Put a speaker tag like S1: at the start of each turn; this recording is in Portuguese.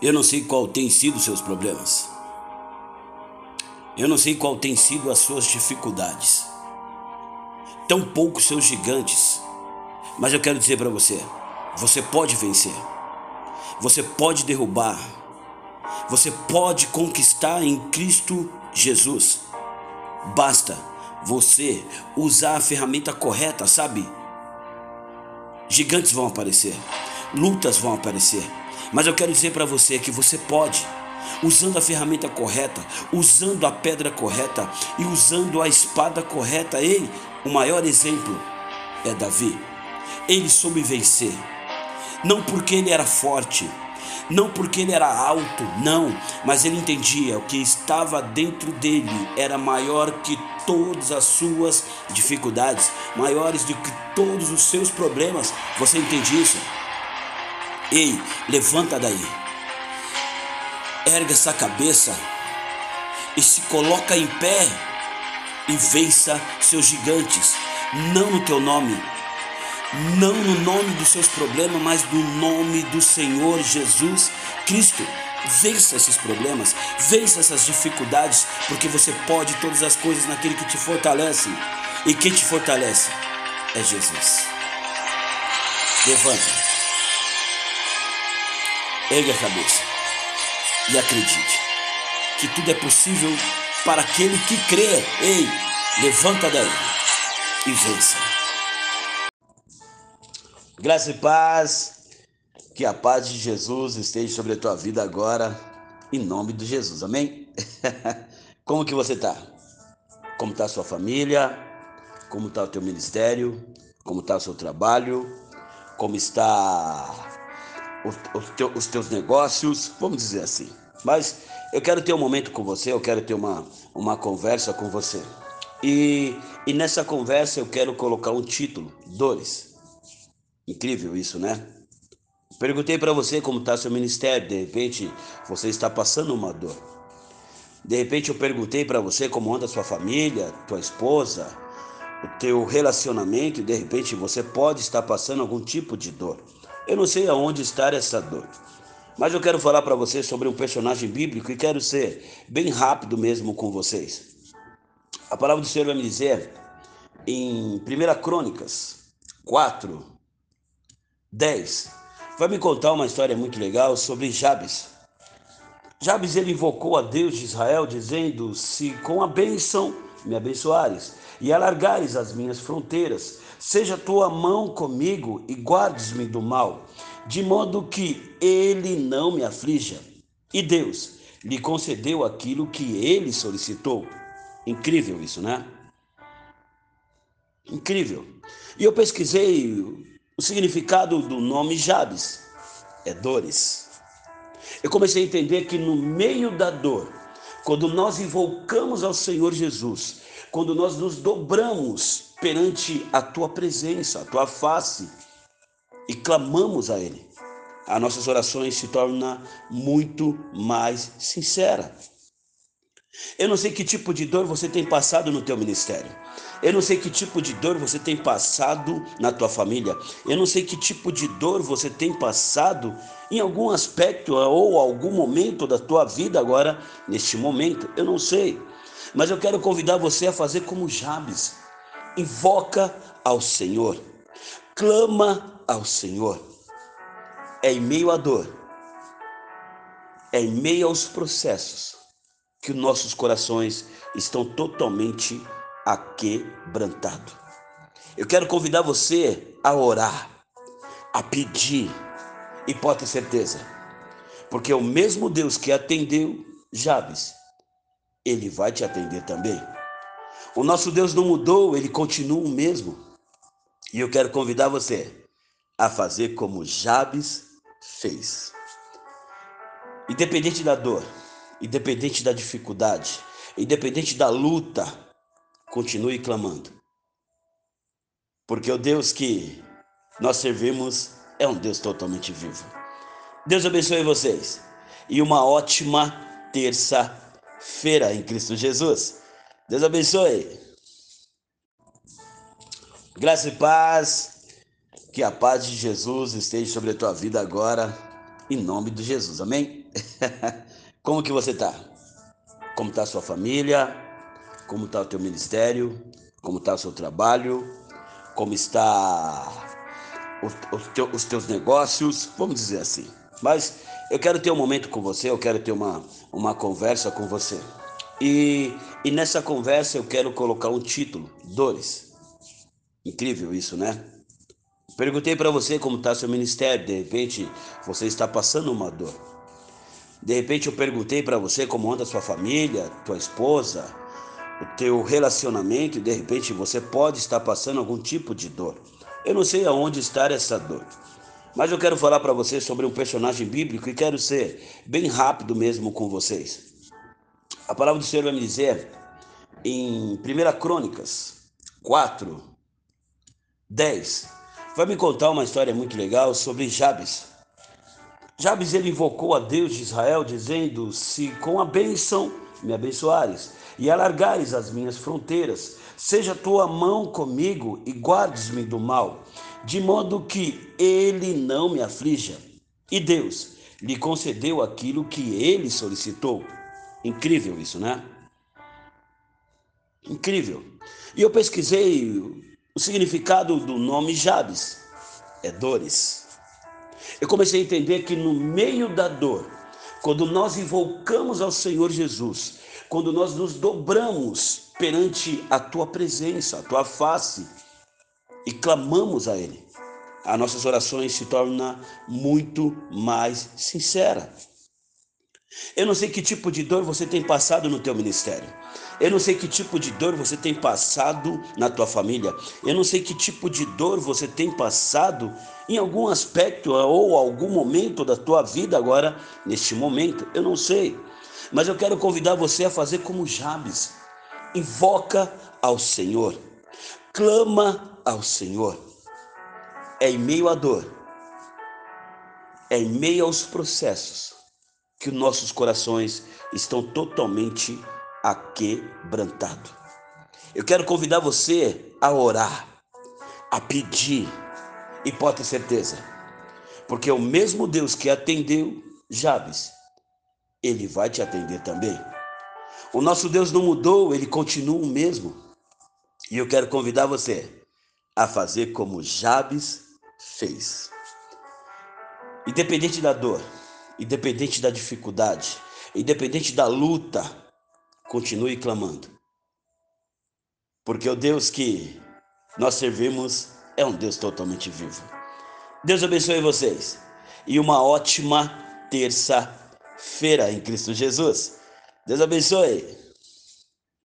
S1: Eu não sei qual tem sido seus problemas. Eu não sei qual tem sido as suas dificuldades. Tão pouco seus gigantes. Mas eu quero dizer para você, você pode vencer. Você pode derrubar. Você pode conquistar em Cristo Jesus. Basta você usar a ferramenta correta, sabe? Gigantes vão aparecer, lutas vão aparecer, mas eu quero dizer para você que você pode, usando a ferramenta correta, usando a pedra correta e usando a espada correta. Ei, o maior exemplo é Davi. Ele soube vencer, não porque ele era forte, não porque ele era alto, não, mas ele entendia o que estava dentro dele era maior que todas as suas dificuldades, maiores do que todos os seus problemas. Você entende isso? Ei, levanta daí. Erga essa cabeça e se coloca em pé e vença seus gigantes, não no teu nome, não no nome dos seus problemas, mas no nome do Senhor Jesus Cristo. Vença esses problemas, vença essas dificuldades, porque você pode todas as coisas naquele que te fortalece. E quem te fortalece é Jesus. Levanta, ergue a cabeça e acredite que tudo é possível para aquele que crê. Ei, levanta daí e vença. Graça e paz. Que a paz de Jesus esteja sobre a tua vida agora, em nome de Jesus. Amém? Como que você está? Como está a sua família? Como está o teu ministério? Como está o seu trabalho? Como está os teus negócios? Vamos dizer assim. Mas eu quero ter um momento com você, eu quero ter uma, uma conversa com você. E, e nessa conversa eu quero colocar um título: Dores. Incrível isso, né? Perguntei para você como está seu ministério. De repente você está passando uma dor. De repente eu perguntei para você como anda sua família, tua esposa, o teu relacionamento. De repente você pode estar passando algum tipo de dor. Eu não sei aonde está essa dor. Mas eu quero falar para você sobre um personagem bíblico e quero ser bem rápido mesmo com vocês. A palavra do Senhor vai me dizer em 1 Crônicas 4, 10. Vai me contar uma história muito legal sobre Jabes. Jabes ele invocou a Deus de Israel, dizendo: Se com a bênção me abençoares e alargares as minhas fronteiras, seja tua mão comigo e guardes-me do mal, de modo que ele não me aflija. E Deus lhe concedeu aquilo que ele solicitou. Incrível isso, né? Incrível. E eu pesquisei o significado do nome Jabes é dores. Eu comecei a entender que no meio da dor, quando nós invocamos ao Senhor Jesus, quando nós nos dobramos perante a tua presença, a tua face e clamamos a Ele, as nossas orações se tornam muito mais sinceras. Eu não sei que tipo de dor você tem passado no teu ministério. Eu não sei que tipo de dor você tem passado na tua família. Eu não sei que tipo de dor você tem passado em algum aspecto ou algum momento da tua vida agora, neste momento. Eu não sei. Mas eu quero convidar você a fazer como Jabes. Invoca ao Senhor. Clama ao Senhor. É em meio à dor. É em meio aos processos que nossos corações estão totalmente aquebrantados. Eu quero convidar você a orar, a pedir, e pode ter certeza, porque o mesmo Deus que atendeu Jabes, ele vai te atender também. O nosso Deus não mudou, ele continua o mesmo. E eu quero convidar você a fazer como Jabes fez. Independente da dor, independente da dificuldade, independente da luta, continue clamando. Porque o Deus que nós servimos é um Deus totalmente vivo. Deus abençoe vocês e uma ótima terça-feira em Cristo Jesus. Deus abençoe. Graça e paz. Que a paz de Jesus esteja sobre a tua vida agora, em nome de Jesus, amém? Como que você está? Como está a sua família? Como está o teu ministério? Como está o seu trabalho? Como está os teus negócios? Vamos dizer assim. Mas eu quero ter um momento com você, eu quero ter uma, uma conversa com você. E, e nessa conversa eu quero colocar um título: Dores. Incrível isso, né? Perguntei para você como está seu ministério, de repente você está passando uma dor. De repente eu perguntei para você como anda sua família, tua esposa, o teu relacionamento e de repente você pode estar passando algum tipo de dor. Eu não sei aonde está essa dor. Mas eu quero falar para vocês sobre um personagem bíblico e quero ser bem rápido mesmo com vocês. A palavra do Senhor vai me dizer em 1 Crônicas 4, 10, vai me contar uma história muito legal sobre Jabes. Jabes ele invocou a Deus de Israel dizendo: Se com a bênção me abençoares e alargares as minhas fronteiras, seja tua mão comigo e guardes-me do mal de modo que ele não me aflija. E Deus lhe concedeu aquilo que ele solicitou. Incrível isso, né? Incrível. E eu pesquisei o significado do nome Jabes. É dores. Eu comecei a entender que no meio da dor, quando nós invocamos ao Senhor Jesus, quando nós nos dobramos perante a tua presença, a tua face, e clamamos a Ele, as nossas orações se tornam muito mais sinceras. Eu não sei que tipo de dor você tem passado no teu ministério. Eu não sei que tipo de dor você tem passado na tua família. Eu não sei que tipo de dor você tem passado em algum aspecto ou algum momento da tua vida agora, neste momento. Eu não sei. Mas eu quero convidar você a fazer como Jabes. Invoca ao Senhor clama ao Senhor. É em meio à dor, é em meio aos processos que nossos corações estão totalmente aquebrantados. Eu quero convidar você a orar, a pedir, e pode ter certeza, porque o mesmo Deus que atendeu Jabes, ele vai te atender também. O nosso Deus não mudou, ele continua o mesmo. E eu quero convidar você a fazer como Jabes fez. Independente da dor, independente da dificuldade, independente da luta, continue clamando. Porque o Deus que nós servimos é um Deus totalmente vivo. Deus abençoe vocês e uma ótima terça-feira em Cristo Jesus. Deus abençoe.